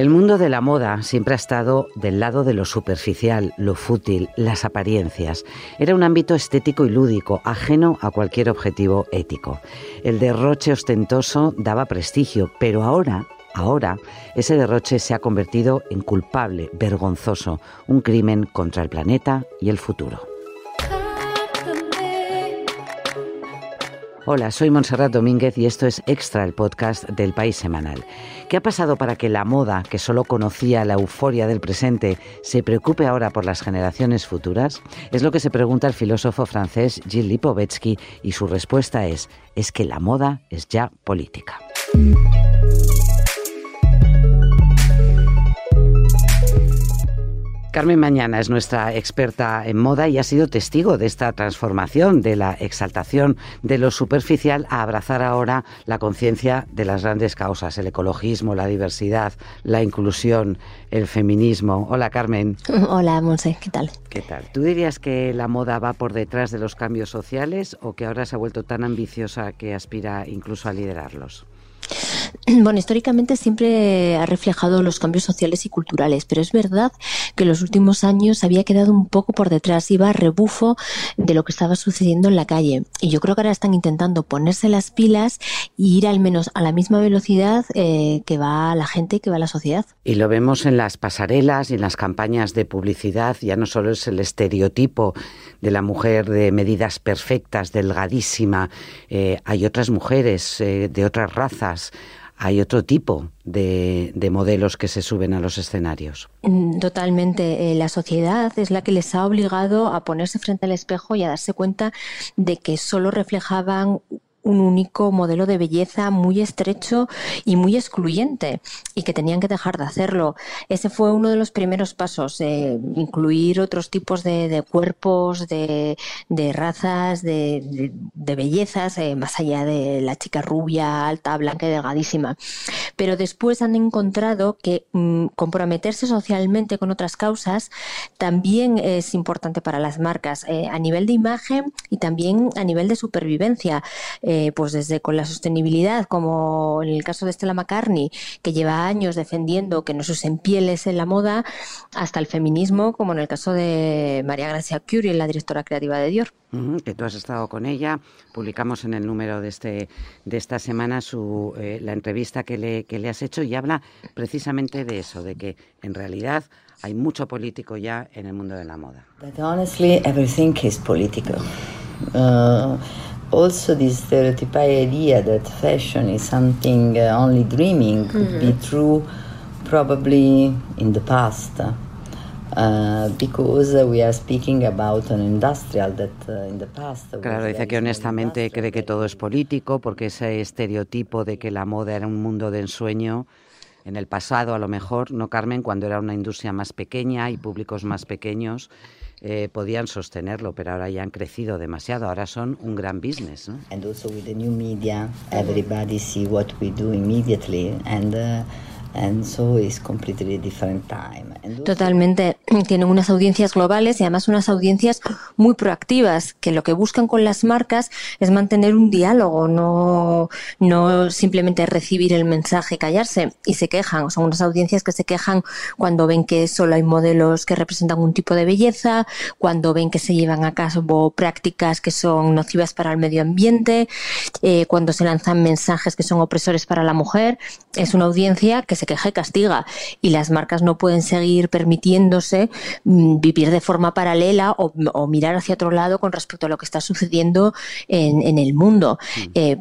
El mundo de la moda siempre ha estado del lado de lo superficial, lo fútil, las apariencias. Era un ámbito estético y lúdico, ajeno a cualquier objetivo ético. El derroche ostentoso daba prestigio, pero ahora Ahora, ese derroche se ha convertido en culpable, vergonzoso, un crimen contra el planeta y el futuro. Hola, soy Montserrat Domínguez y esto es Extra, el podcast del País Semanal. ¿Qué ha pasado para que la moda, que solo conocía la euforia del presente, se preocupe ahora por las generaciones futuras? Es lo que se pregunta el filósofo francés Gilles Lipovetsky y su respuesta es, es que la moda es ya política. Carmen Mañana es nuestra experta en moda y ha sido testigo de esta transformación, de la exaltación de lo superficial a abrazar ahora la conciencia de las grandes causas, el ecologismo, la diversidad, la inclusión, el feminismo. Hola Carmen. Hola Monse, ¿qué tal? ¿Qué tal? ¿Tú dirías que la moda va por detrás de los cambios sociales o que ahora se ha vuelto tan ambiciosa que aspira incluso a liderarlos? Bueno, históricamente siempre ha reflejado los cambios sociales y culturales, pero es verdad que en los últimos años había quedado un poco por detrás, iba a rebufo de lo que estaba sucediendo en la calle. Y yo creo que ahora están intentando ponerse las pilas e ir al menos a la misma velocidad eh, que va la gente, que va la sociedad. Y lo vemos en las pasarelas y en las campañas de publicidad, ya no solo es el estereotipo de la mujer de medidas perfectas, delgadísima, eh, hay otras mujeres eh, de otras razas hay otro tipo de, modelos que se suben a los escenarios. Mm, totalmente. Eh, la sociedad es la que les ha obligado a ponerse frente al espejo y a darse cuenta de que solo reflejaban un único modelo de belleza muy estrecho y muy excluyente y que tenían que dejar de hacerlo. Ese fue uno de los primeros pasos, eh, incluir otros tipos de, cuerpos, de, razas, de, bellezas, eh, más allá de la chica rubia, alta, blanca y delgadísima. Pero después han encontrado que mm, comprometerse socialmente con otras causas también es importante para las marcas, eh, a nivel de imagen y también a nivel de supervivencia. Eh, pues desde con la sostenibilidad, como en el caso de Stella McCartney, que lleva años defendiendo que no se usen pieles en la moda, hasta el feminismo, como en el caso de María Gracia Curie, la directora creativa de Dior. que tú has estado con ella. Publicamos en el número de, este, de esta semana su, eh, la entrevista que le, que le has hecho y habla precisamente de eso, de que en realidad hay mucho político ya en el mundo de la moda. honestly, everything is political. Uh, also this stereotypical idea that fashion is something uh, only dreaming could mm -hmm. be mm-hmm. true probably in the past. Uh, because we are speaking about an industrial that uh, in the past claro dice que honestamente cree que todo es político porque ese estereotipo de que la moda era un mundo de ensueño en el pasado a lo mejor no Carmen cuando era una industria más pequeña y públicos más pequeños eh, podían sostenerlo, pero ahora ya han crecido demasiado, ahora son un gran business. ¿no? And also with the new media, everybody see what we do immediately and uh, and so it's completely different time. Totalmente. Tienen unas audiencias globales y además unas audiencias muy proactivas, que lo que buscan con las marcas es mantener un diálogo, no, no simplemente recibir el mensaje, callarse. Y se quejan. Son unas audiencias que se quejan cuando ven que solo hay modelos que representan un tipo de belleza, cuando ven que se llevan a cabo prácticas que son nocivas para el medio ambiente, eh, cuando se lanzan mensajes que son opresores para la mujer. Es una audiencia que se queja y castiga. Y las marcas no pueden seguir ir permitiéndose mm, vivir de forma paralela o, mirar hacia otro lado con respecto a lo que está sucediendo en, el mundo. Mm. Eh,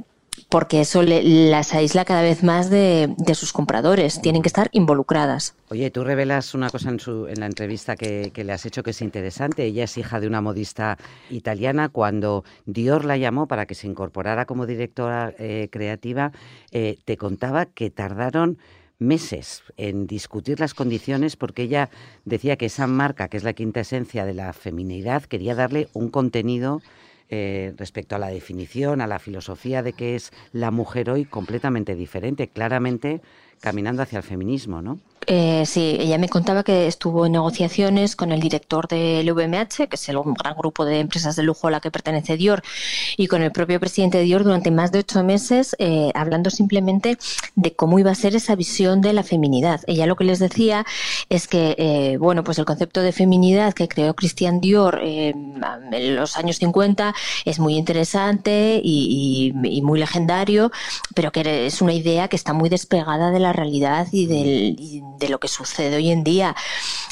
porque eso las aísla cada vez más de, sus compradores. Tienen que estar involucradas. Oye, tú revelas una cosa en, su, en la entrevista que, le has hecho que es interesante. Ella es hija de una modista italiana. Cuando Dior la llamó para que se incorporara como directora eh, creativa, eh, te contaba que tardaron meses en discutir las condiciones porque ella decía que esa marca, que es la quinta esencia de la feminidad, quería darle un contenido eh, respecto a la definición, a la filosofía de qué es la mujer hoy completamente diferente. Claramente caminando hacia el feminismo, ¿no? Eh, sí, ella me contaba que estuvo en negociaciones con el director del VMH, que es el gran grupo de empresas de lujo a la que pertenece Dior, y con el propio presidente de Dior durante más de ocho meses, eh, hablando simplemente de cómo iba a ser esa visión de la feminidad. Ella lo que les decía es que, eh, bueno, pues el concepto de feminidad que creó Christian Dior en los años 50 es muy interesante y, muy legendario, pero que es una idea que está muy despegada de la realidad y del de lo que sucede hoy en día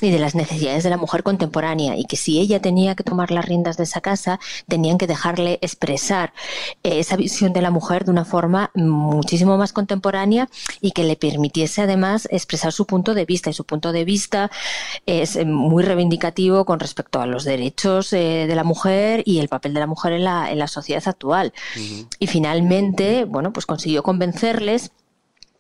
y de las necesidades de la mujer contemporánea y que si ella tenía que tomar las riendas de esa casa, tenían que dejarle expresar esa visión de la mujer de una forma muchísimo más contemporánea y que le permitiese además expresar su punto de vista y su punto de vista es eh, muy reivindicativo con respecto a los derechos eh, de la mujer y el papel de la mujer en la, en la sociedad actual. Y finalmente, bueno, pues consiguió convencerles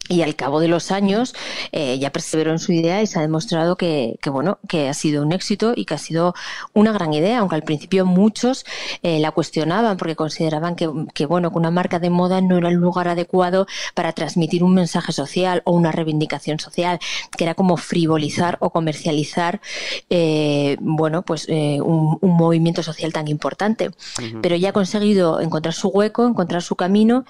y al cabo de los años eh, ya perseveró en su idea y se ha demostrado que, bueno que ha sido un éxito y que ha sido una gran idea aunque al principio muchos eh, la cuestionaban porque consideraban que, bueno que una marca de moda no era el lugar adecuado para transmitir un mensaje social o una reivindicación social que era como frivolizar o comercializar eh, bueno pues un, movimiento social tan importante. Pero ya ha conseguido encontrar su hueco encontrar su camino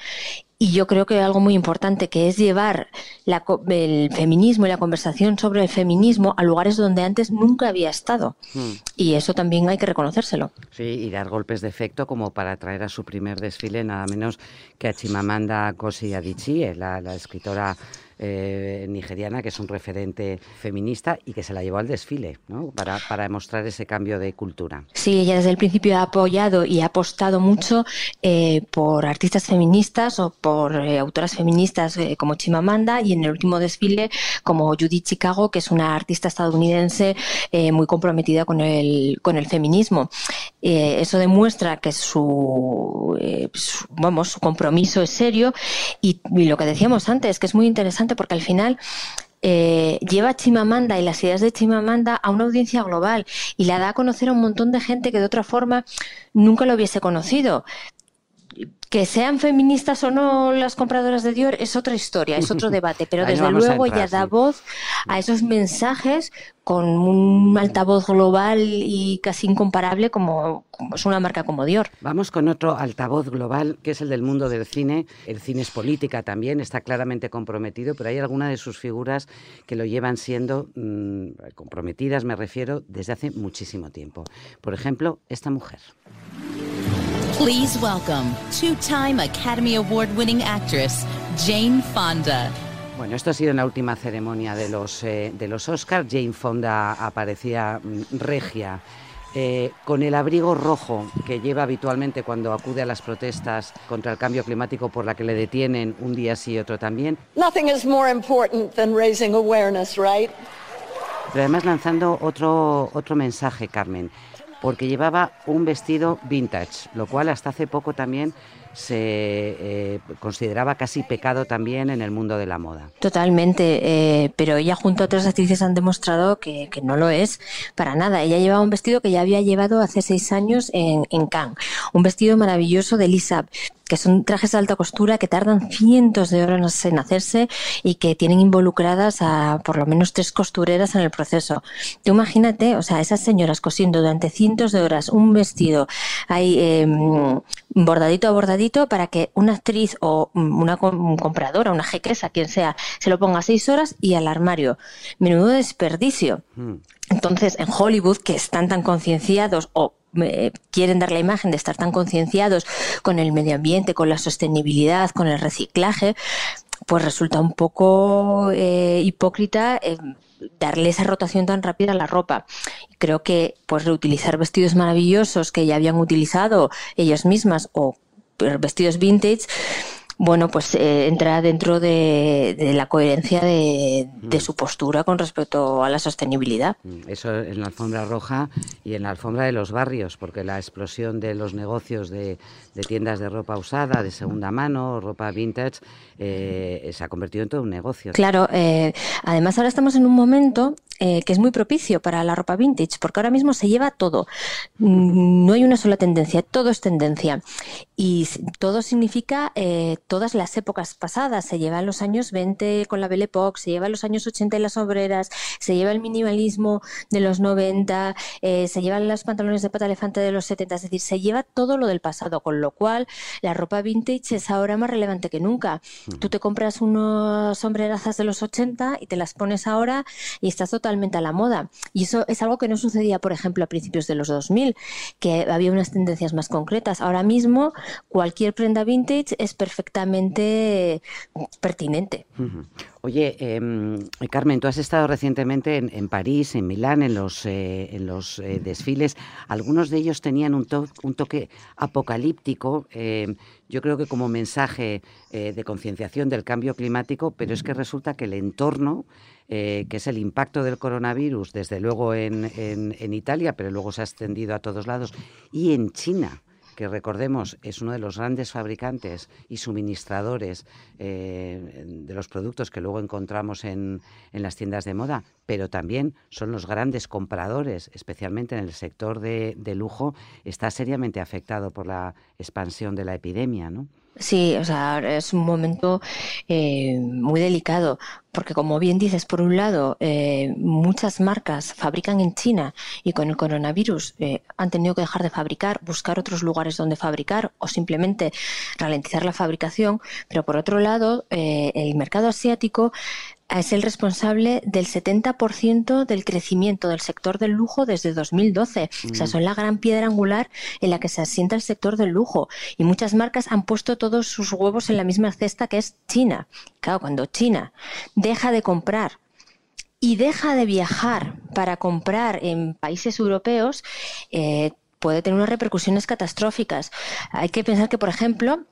y yo creo que algo muy importante que es llevar el feminismo y la conversación sobre el feminismo a lugares donde antes nunca había estado. Hmm. Y eso también hay que reconocérselo. Sí, y dar golpes de efecto como para traer a su primer desfile nada menos que a Chimamanda Ngozi Adichie, la, la escritora eh, nigeriana, que es un referente feminista y que se la llevó al desfile, para, para demostrar ese cambio de cultura. Sí, ella desde el principio ha apoyado y ha apostado mucho eh, por artistas feministas o por eh, autoras feministas como Chimamanda y en el último desfile como Judith Chicago, que es una artista estadounidense muy comprometida con el, con el feminismo. eso demuestra que su, vamos, su compromiso es serio y, y lo que decíamos antes, que es muy interesante porque al final eh, lleva Chimamanda y las ideas de Chimamanda a una audiencia global y la da a conocer a un montón de gente que de otra forma nunca lo hubiese conocido. Que sean feministas o no las compradoras de Dior es otra historia, es otro debate, pero desde luego ella da voz a esos mensajes con un altavoz global y casi incomparable como, es una marca como Dior. Vamos con otro altavoz global que es el del mundo del cine. El cine es política también, está claramente comprometido, pero hay algunas de sus figuras que lo llevan siendo mm, comprometidas, me refiero, desde hace muchísimo tiempo. Por ejemplo, esta mujer. Please welcome two-time Academy Award-winning actress Jane Fonda. Bueno, esto ha sido en la última ceremonia de los, eh, de los Oscars. Jane Fonda aparecía mm, regia. Eh, con el abrigo rojo que lleva habitualmente cuando acude a las protestas contra el cambio climático por la que le detienen un día sí y otro también. Nothing is more important than raising awareness, right? Pero además lanzando otro, otro mensaje, Carmen porque llevaba un vestido vintage, lo cual hasta hace poco también se eh, consideraba casi pecado también en el mundo de la moda. Totalmente, eh, pero ella junto a otras actrices han demostrado que, no lo es para nada. Ella llevaba un vestido que ya había llevado hace seis años en, en Cannes, un vestido maravilloso de Lisa, que son trajes de alta costura que tardan cientos de horas en hacerse y que tienen involucradas a por lo menos tres costureras en el proceso. Tú imagínate, o sea, esas señoras cosiendo durante cientos de horas un vestido ahí em, bordadito a bordadito para que una actriz o una compradora, una jequesa, quien sea, se lo ponga seis horas y al armario. Menudo desperdicio. Hmm. Entonces, en Hollywood, que están tan concienciados o quieren dar la imagen de estar tan concienciados con el medio ambiente, con la sostenibilidad, con el reciclaje, pues resulta un poco eh, hipócrita eh, darle esa rotación tan rápida a la ropa. Creo que pues reutilizar vestidos maravillosos que ya habían utilizado ellas mismas o vestidos vintage bueno, pues eh, entra dentro de, la coherencia de, mm. su postura con respecto a la sostenibilidad. Mm, eso en la alfombra roja y en la alfombra de los barrios, porque la explosión de los negocios de, tiendas de ropa usada, de segunda mano, ropa vintage, eh, se ha convertido en todo un negocio. Claro, eh, además ahora estamos en un momento eh, que es muy propicio para la ropa vintage, porque ahora mismo se lleva todo. Mm, no hay una sola tendencia, todo es tendencia. Y todo significa eh, todas las épocas pasadas. Se lleva en los años 20 con la Belle Époque, se lleva en los años 80 en las obreras, se lleva el minimalismo de los 90, eh, se llevan los pantalones de pata elefante de los 70, es decir, se lleva todo lo del pasado, con lo cual la ropa vintage es ahora más relevante que nunca. Tú te compras unos sombrerazas de los 80 y te las pones ahora y estás totalmente a la moda. Y eso es algo que no sucedía, por ejemplo, a principios de los 2000, que había unas tendencias más concretas. Ahora mismo cualquier prenda vintage es perfectamente pertinente. Oye, em, Carmen, tú has estado recientemente en, París, en Milán, en los, eh, en los eh, desfiles. Algunos de ellos tenían un, un toque apocalíptico, em, yo creo que como mensaje eh, de concienciación del cambio climático, pero es que resulta que el entorno, que es el impacto del coronavirus, desde luego en, en Italia, pero luego se ha extendido a todos lados, y en China que recordemos es uno de los grandes fabricantes y suministradores eh, de los productos que luego encontramos en, las tiendas de moda, pero también son los grandes compradores, especialmente en el sector de, de lujo, está seriamente afectado por la expansión de la epidemia, ¿no? Sí, o sea, es un momento eh, muy delicado, porque como bien dices, por un lado, eh, muchas marcas fabrican en China y con el coronavirus han tenido que dejar de fabricar, buscar otros lugares donde fabricar o simplemente ralentizar la fabricación, pero por otro lado, el mercado asiático es el responsable del 70% del crecimiento del sector del lujo desde 2012. O sea, mm. son la gran piedra angular en la que se asienta el sector del lujo. Y muchas marcas han puesto todos sus huevos en la misma cesta que es China. Claro, cuando China deja de comprar y deja de viajar para comprar en países europeos, eh, puede tener unas repercusiones catastróficas. Hay que pensar que, por ejemplo,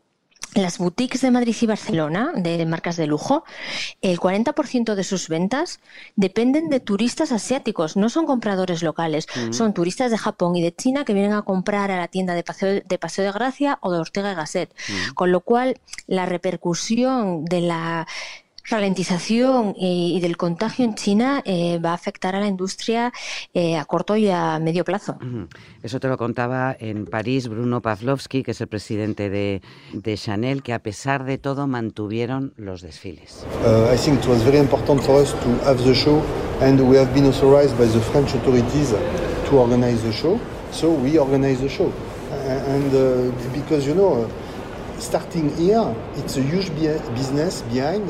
las boutiques de Madrid y Barcelona, de marcas de lujo, el 40% de sus ventas dependen de turistas asiáticos, no son compradores locales, mm. son turistas de Japón y de China que vienen a comprar a la tienda de Paseo de, Paseo de Gracia o de Ortega y Gasset. Mm. Con lo cual, la repercusión de la ralentización y, del contagio en China eh, va a afectar a la industria eh, a corto y a medio plazo. Eso te lo contaba en París Bruno Pavlovsky, que es el presidente de, de Chanel, que a pesar de todo mantuvieron los desfiles. Uh, I think it was very important for us to have the show and we have been authorized by the French authorities to organize the show, so we organize the show. And uh, because you know, starting here, it's a huge business behind.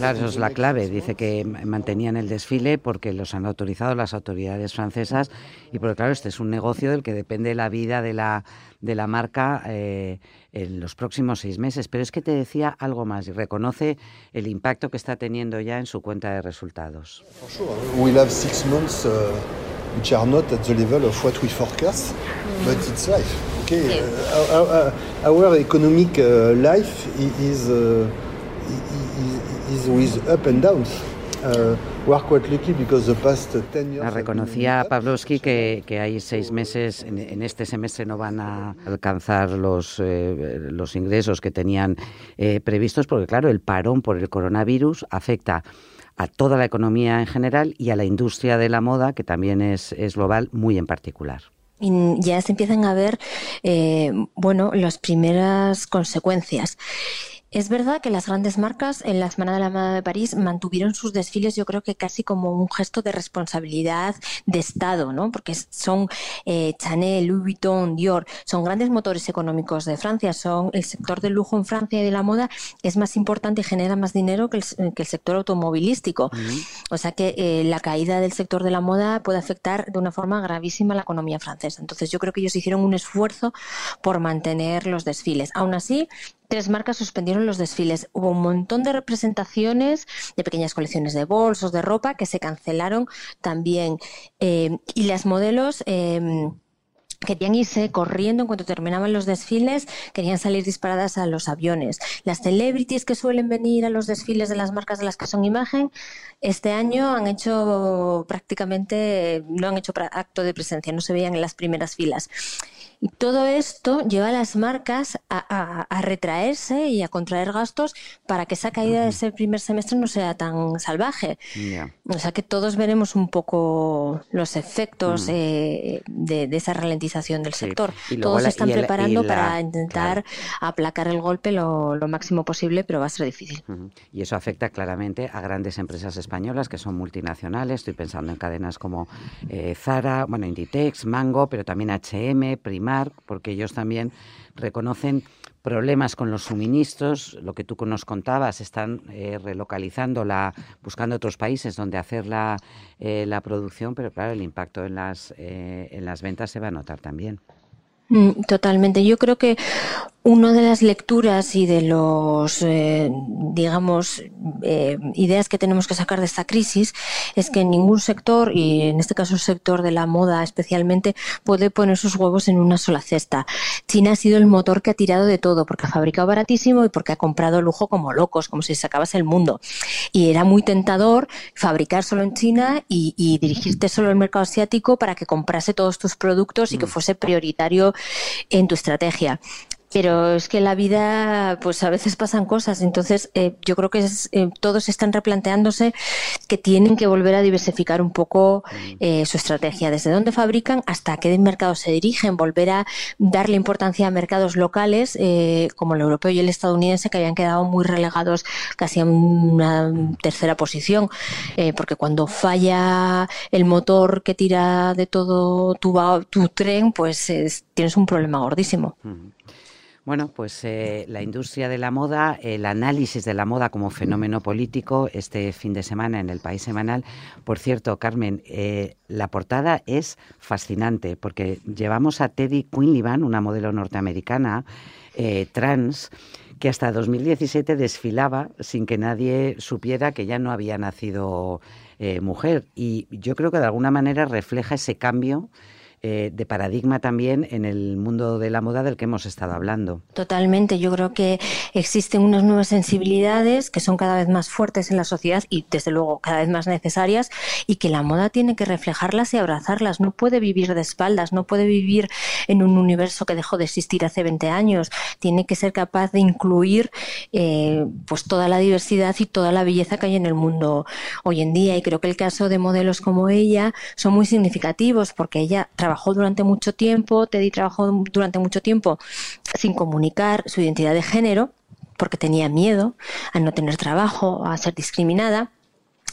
Claro, eso es la clave. Dice que mantenían el desfile porque los han autorizado las autoridades francesas y porque, claro, este es un negocio del que depende la vida de la, de la marca eh, en los próximos seis meses. Pero es que te decía algo más y reconoce el impacto que está teniendo ya en su cuenta de resultados. We have six months uh, which are not at the level of what we forecast, but it's life. Okay, uh, our, economic uh, life is reconocía Pavlovsky que, que, hay seis meses, en, este semestre no van a alcanzar los, eh, los ingresos que tenían eh, previstos, porque claro, el parón por el coronavirus afecta a toda la economía en general y a la industria de la moda, que también es, es global, muy en particular. Ya se empiezan a ver, eh, bueno, las primeras consecuencias. Es verdad que las grandes marcas en la Semana de la Moda de París mantuvieron sus desfiles, yo creo que casi como un gesto de responsabilidad de Estado, ¿no? Porque son eh, Chanel, Louis Vuitton, Dior, son grandes motores económicos de Francia, son el sector del lujo en Francia y de la moda es más importante y genera más dinero que el, sector automovilístico. O sea que eh, la caída del sector de la moda puede afectar de una forma gravísima a la economía francesa. Entonces yo creo que ellos hicieron un esfuerzo por mantener los desfiles. Aún así, tres marcas suspendieron los desfiles. Hubo un montón de representaciones de pequeñas colecciones de bolsos, de ropa, que se cancelaron también. Eh, y las modelos... Eh, querían irse corriendo en cuanto terminaban los desfiles, querían salir disparadas a los aviones. Las celebrities que suelen venir a los desfiles de las marcas de las que son imagen, este año han hecho prácticamente, no han hecho acto de presencia, no se veían en las primeras filas. Y todo esto lleva a las marcas a, retraerse y a contraer gastos para que esa caída de ese primer semestre no sea tan salvaje. O sea que todos veremos un poco los efectos eh, de, esa ralentización del sector. Todos se están preparando para intentar aplacar el golpe lo, máximo posible, pero va a ser difícil. Y eso afecta claramente a grandes empresas españolas que son multinacionales. Estoy pensando en cadenas como eh, Zara, bueno, Inditex, Mango, pero también H&M, Primark, porque ellos también reconocen problemas con los suministros, lo que tú nos contabas, están eh, relocalizando, la, buscando otros países donde hacer la, eh, la producción, pero claro, el impacto en las, en las ventas se va a notar también. Mm, totalmente. Yo creo que una de las lecturas y de los, eh, digamos, eh, ideas que tenemos que sacar de esta crisis es que ningún sector, y en este caso el sector de la moda especialmente, puede poner sus huevos en una sola cesta. China ha sido el motor que ha tirado de todo, porque ha fabricado baratísimo y porque ha comprado lujo como locos, como si sacabas el mundo. Y era muy tentador fabricar solo en China y, y dirigirte solo al mercado asiático para que comprase todos tus productos y que mm. fuese prioritario en tu estrategia pero es que la vida, pues a veces pasan cosas. Entonces, eh, yo creo que eh, todos están replanteándose que tienen que volver a diversificar un poco eh, su estrategia, desde dónde fabrican hasta qué mercados se dirigen, volver a darle importancia a mercados locales como el europeo y el estadounidense que habían quedado muy relegados casi a una tercera posición, porque cuando falla el motor que tira de todo tu, tu tren, pues tienes un problema gordísimo. Bueno, pues eh, la industria de la moda, el análisis de la moda como fenómeno político este fin de semana en el País Semanal. Por cierto, Carmen, eh, la portada es fascinante porque llevamos a Teddy Quinlivan, una modelo norteamericana eh, trans, que hasta 2017 desfilaba sin que nadie supiera que ya no había nacido mujer. Y yo creo que de alguna manera refleja ese cambio eh, de paradigma también en el mundo de la moda del que hemos estado hablando. Totalmente, yo creo que existen unas nuevas sensibilidades que son cada vez más fuertes en la sociedad y desde luego cada vez más necesarias y que la moda tiene que reflejarlas y abrazarlas, no puede vivir de espaldas, no puede vivir en un universo que dejó de existir hace 20 años, tiene que ser capaz de incluir eh, pues toda la diversidad y toda la belleza que hay en el mundo hoy en día. Y creo que el caso de modelos como ella son muy significativos porque ella trabajó durante mucho tiempo, Teddy trabajó durante mucho tiempo sin comunicar su identidad de género, porque tenía miedo a no tener trabajo, a ser discriminada.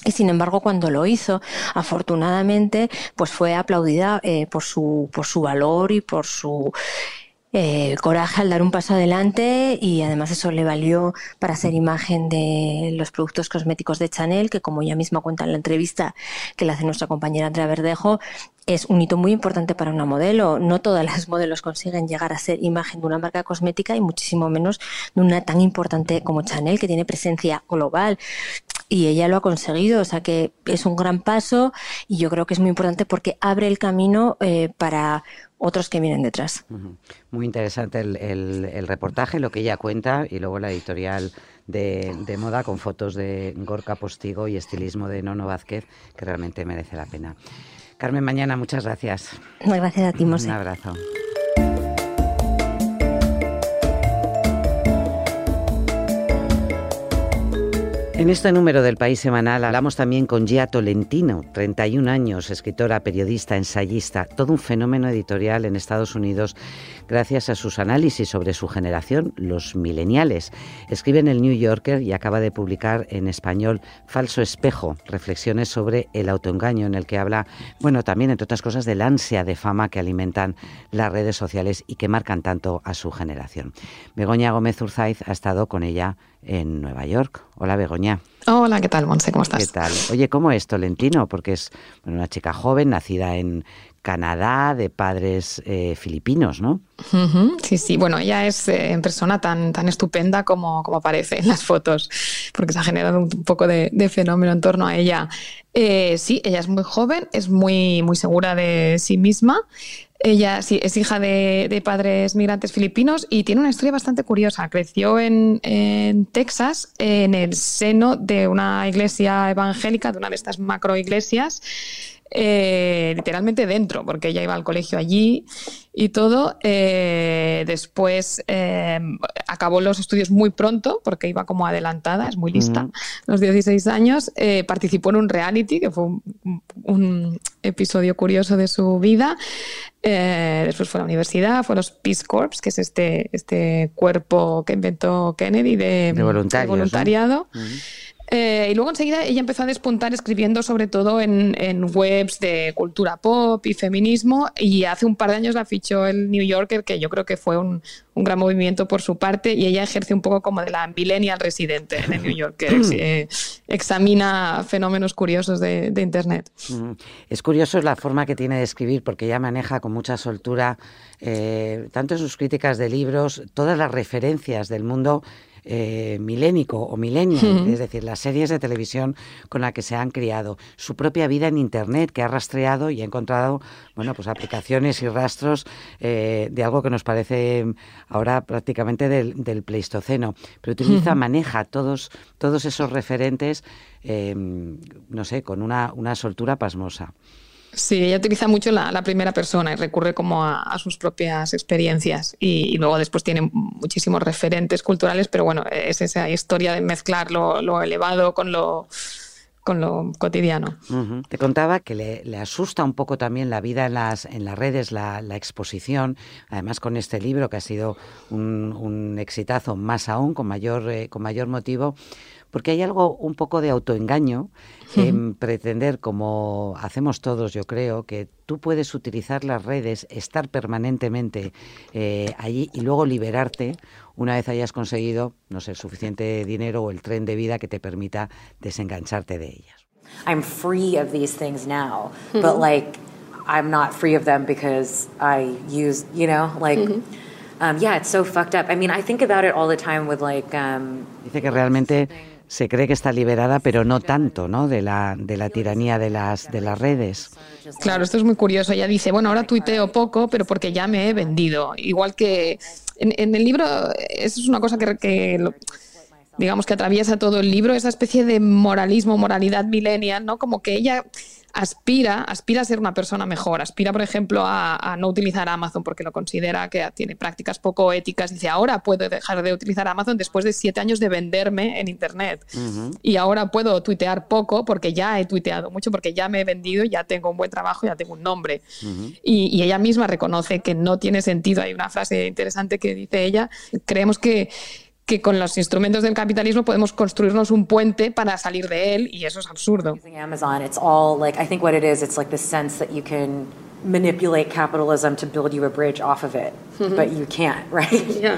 Y sin embargo, cuando lo hizo, afortunadamente, pues fue aplaudida eh, por, su, por su valor y por su eh, coraje al dar un paso adelante y además eso le valió para ser imagen de los productos cosméticos de Chanel, que como ella misma cuenta en la entrevista que le hace nuestra compañera Andrea Verdejo, es un hito muy importante para una modelo. No todas las modelos consiguen llegar a ser imagen de una marca cosmética y muchísimo menos de una tan importante como Chanel, que tiene presencia global. Y ella lo ha conseguido, o sea que es un gran paso y yo creo que es muy importante porque abre el camino eh, para otros que vienen detrás. Muy interesante el, reportaje, lo que ella cuenta y luego la editorial de, de, moda con fotos de Gorka Postigo y estilismo de Nono Vázquez, que realmente merece la pena. Carmen Mañana, muchas gracias. Gracias a ti, Mose. Un abrazo. En este número del País Semanal hablamos también con Gia Tolentino, 31 años, escritora, periodista, ensayista, todo un fenómeno editorial en Estados Unidos gracias a sus análisis sobre su generación, los mileniales. Escribe en el New Yorker y acaba de publicar en español Falso Espejo, reflexiones sobre el autoengaño en el que habla, bueno, también entre otras cosas del ansia de fama que alimentan las redes sociales y que marcan tanto a su generación. Begoña Gómez Urzaiz ha estado con ella en Nueva York. Hola Begoña. Hola, ¿qué tal, Monse? ¿Cómo estás? ¿Qué tal? Oye, ¿cómo es Tolentino? Porque es una chica joven, nacida en Canadá, de padres eh, filipinos, ¿no? Sí, sí. Bueno, ella es eh, en persona tan, tan estupenda como, como aparece en las fotos, porque se ha generado un poco de, fenómeno en torno a ella. Eh, sí, ella es muy joven, es muy, muy segura de sí misma. Ella sí, es hija de, padres migrantes filipinos y tiene una historia bastante curiosa. Creció en, en, Texas, en el seno de una iglesia evangélica, de una de estas macro iglesias. Eh, literalmente dentro, porque ella iba al colegio allí y todo. Eh, después eh, acabó los estudios muy pronto, porque iba como adelantada, es muy lista, los 16 años. participó en un reality, que fue un, episodio curioso de su vida. después fue a la universidad, fue a los Peace Corps, que es este, este cuerpo que inventó Kennedy de, voluntariado. Eh, y luego enseguida ella empezó a despuntar escribiendo sobre todo en, webs de cultura pop y feminismo y hace un par de años la fichó el New Yorker que yo creo que fue un, gran movimiento por su parte y ella ejerce un poco como de la millennial residente en el New Yorker, eh, examina fenómenos curiosos de, Internet. Es curioso la forma que tiene de escribir porque ella maneja con mucha soltura eh, tanto sus críticas de libros, todas las referencias del mundo eh, milénico o milenio, es decir, las series de televisión con las que se han criado, su propia vida en Internet, que ha rastreado y ha encontrado, bueno, pues aplicaciones y rastros eh, de algo que nos parece ahora prácticamente del, Pleistoceno, pero utiliza, maneja todos, todos esos referentes, eh, no sé, con una, una soltura pasmosa. Sí, ella utiliza mucho la, primera persona y recurre como a, sus propias experiencias y, luego después tiene muchísimos referentes culturales, pero bueno, es esa historia de mezclar lo, elevado con lo, cotidiano. Te contaba que le, asusta un poco también la vida en las, en las redes, la, exposición, además con este libro que ha sido un, exitazo más aún, con mayor, eh, con mayor motivo porque hay algo un poco de autoengaño en pretender, como hacemos todos, yo creo, que tú puedes utilizar las redes, estar permanentemente eh, allí y luego liberarte una vez hayas conseguido, no sé, suficiente dinero o el tren de vida que te permita desengancharte de ellas. I'm free of these things now, but like I'm not free of them because I use, you know, like. Um, yeah, it's so fucked up. I mean, I think about it all the time with like. Um, Dice que realmente se cree que está liberada, pero no tanto, ¿no? De la, de la tiranía de las, de las redes. Claro, esto es muy curioso. Ella dice, bueno, ahora tuiteo poco, pero porque ya me he vendido. Igual que en, el libro, eso es una cosa que, que digamos que atraviesa todo el libro, esa especie de moralismo, moralidad millennial, ¿no? Como que ella aspira, aspira a ser una persona mejor, aspira, por ejemplo, a, no utilizar Amazon porque lo considera que tiene prácticas poco éticas. Dice, ahora puedo dejar de utilizar Amazon después de siete años de venderme en Internet. Y ahora puedo tuitear poco porque ya he tuiteado mucho, porque ya me he vendido, ya tengo un buen trabajo, ya tengo un nombre. y, y ella misma reconoce que no tiene sentido. Hay una frase interesante que dice ella, creemos que que con los instrumentos del capitalismo podemos construirnos un puente para salir de él y eso es absurdo. Amazon, it's all like I think what it is, it's like the sense that you can manipulate capitalism to build you a bridge off of it, but you can't, right?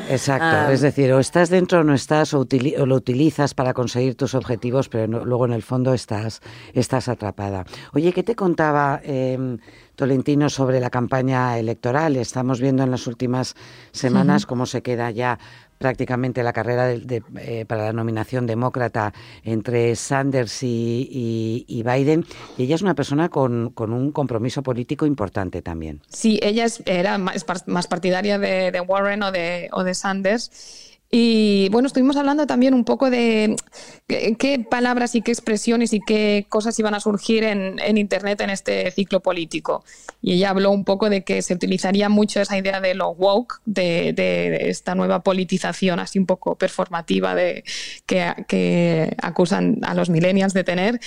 Exacto, um, es decir, o estás dentro o no estás, o, lo utilizas para conseguir tus objetivos, pero luego en el fondo estás, estás atrapada. Oye, ¿qué te contaba eh, Tolentino sobre la campaña electoral? Estamos viendo en las últimas semanas cómo se queda ya prácticamente la carrera de, eh, para la nominación demócrata entre Sanders y, Biden. Y ella es una persona con, un compromiso político importante también. Sí, ella era más, partidaria de, de Warren o de, o de Sanders. Y bueno, estuvimos hablando también un poco de qué, palabras y qué expresiones y qué cosas iban a surgir en, Internet en este ciclo político. Y ella habló un poco de que se utilizaría mucho esa idea de lo woke, de, esta nueva politización así un poco performativa de, que, que acusan a los millennials de tener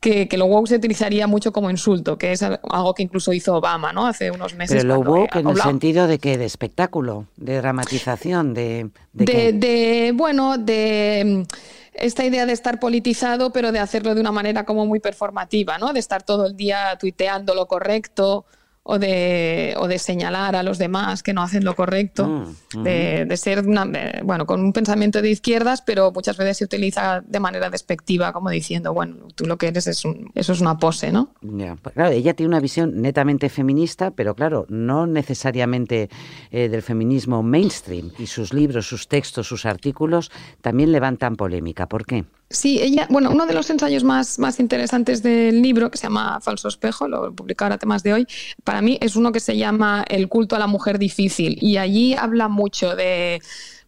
que, lo woke se utilizaría mucho como insulto, que es algo que incluso hizo Obama, ¿no? Hace unos meses. Pero lo woke en el sentido de que de espectáculo, de dramatización, de... De, de, bueno, de mm, esta idea de estar politizado, pero de hacerlo de una manera como muy performativa, ¿no? De estar todo el día tuiteando lo correcto, o de, o de señalar a los demás que no hacen lo correcto, mm, de, ser una, bueno, con un pensamiento de izquierdas, pero muchas veces se utiliza de manera despectiva, como diciendo, bueno, tú lo que eres es un, eso es una pose, ¿no? Pues claro, ella tiene una visión netamente feminista, pero claro, no necesariamente eh, del feminismo mainstream. Y sus libros, sus textos, sus artículos también levantan polémica. ¿Por qué? Sí, ella, bueno, uno de los ensayos más, más interesantes del libro, que se llama Falso Espejo, lo publicado ahora temas de hoy, para mí es uno que se llama El culto a la mujer difícil. Y allí habla mucho de,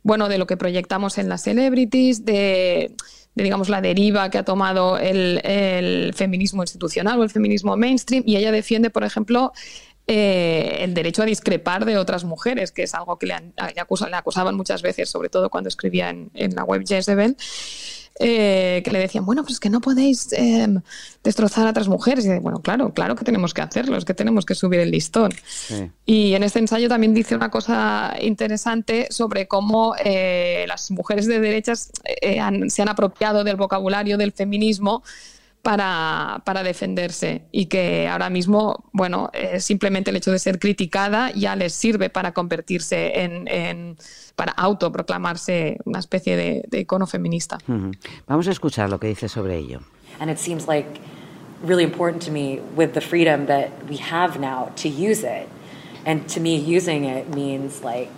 bueno, de lo que proyectamos en las celebrities, de digamos, la deriva que ha tomado el, feminismo institucional o el feminismo mainstream, y ella defiende, por ejemplo, eh, el derecho a discrepar de otras mujeres, que es algo que le, acusaban muchas veces, sobre todo cuando escribía en, en la web Jezebel. Eh, que le decían, bueno, pues es que no podéis em, destrozar a otras mujeres. Y bueno, claro, claro que tenemos que hacerlo, es que tenemos que subir el listón. Y en este ensayo también dice una cosa interesante sobre cómo eh, las mujeres de derechas eh, se han apropiado del vocabulario del feminismo para, para, defenderse y que ahora mismo, bueno, simplemente el hecho de ser criticada ya les sirve para convertirse en, en para autoproclamarse una especie de, de icono feminista. Uh -huh. Vamos a escuchar lo que dice sobre ello. And it seems like really important to me with the freedom that we have now to use it. And to me, using it means like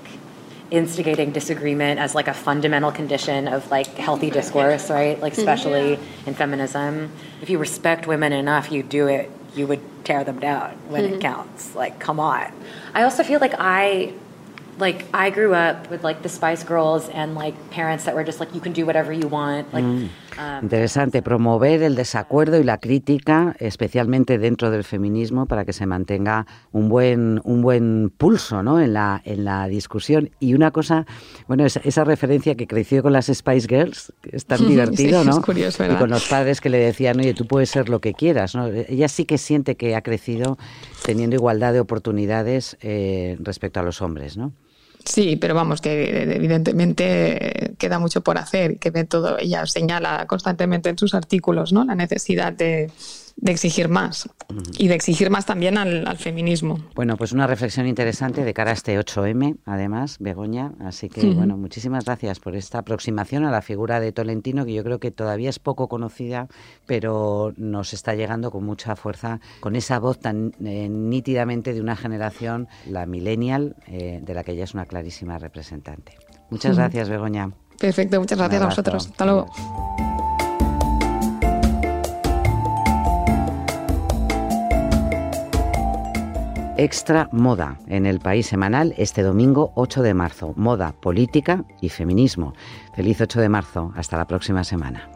instigating disagreement as like a fundamental condition of like healthy discourse, right? Like especially yeah. in feminism. If you respect women enough, you do it, you would tear them down when mm-hmm. it counts. Like, come on. I also feel like I like I grew up with like the Spice Girls and like parents that were just like you can do whatever you want. Like mm. Interesante, promover el desacuerdo y la crítica, especialmente dentro del feminismo, para que se mantenga un buen, un buen pulso ¿no? en, la, en la discusión. Y una cosa, bueno, esa, esa referencia que creció con las Spice Girls, es tan divertido, ¿no? y con los padres que le decían, oye, tú puedes ser lo que quieras. ¿no? Ella sí que siente que ha crecido teniendo igualdad de oportunidades eh, respecto a los hombres, ¿no? Sí, pero vamos, que evidentemente queda mucho por hacer que ve todo, ella señala constantemente en sus artículos ¿no? la necesidad de, de exigir más y de exigir más también al, feminismo. Bueno, pues una reflexión interesante de cara a este 8M, además, Begoña. Así que, bueno, muchísimas gracias por esta aproximación a la figura de Tolentino, que yo creo que todavía es poco conocida, pero nos está llegando con mucha fuerza, con esa voz tan eh, nítidamente de una generación, la millennial, eh, de la que ella es una clarísima representante. Muchas gracias, Begoña. Perfecto, muchas gracias a vosotros. Hasta luego. Extra Moda en el País Semanal este domingo 8 de marzo. Moda, política y feminismo. Feliz 8 de marzo. Hasta la próxima semana.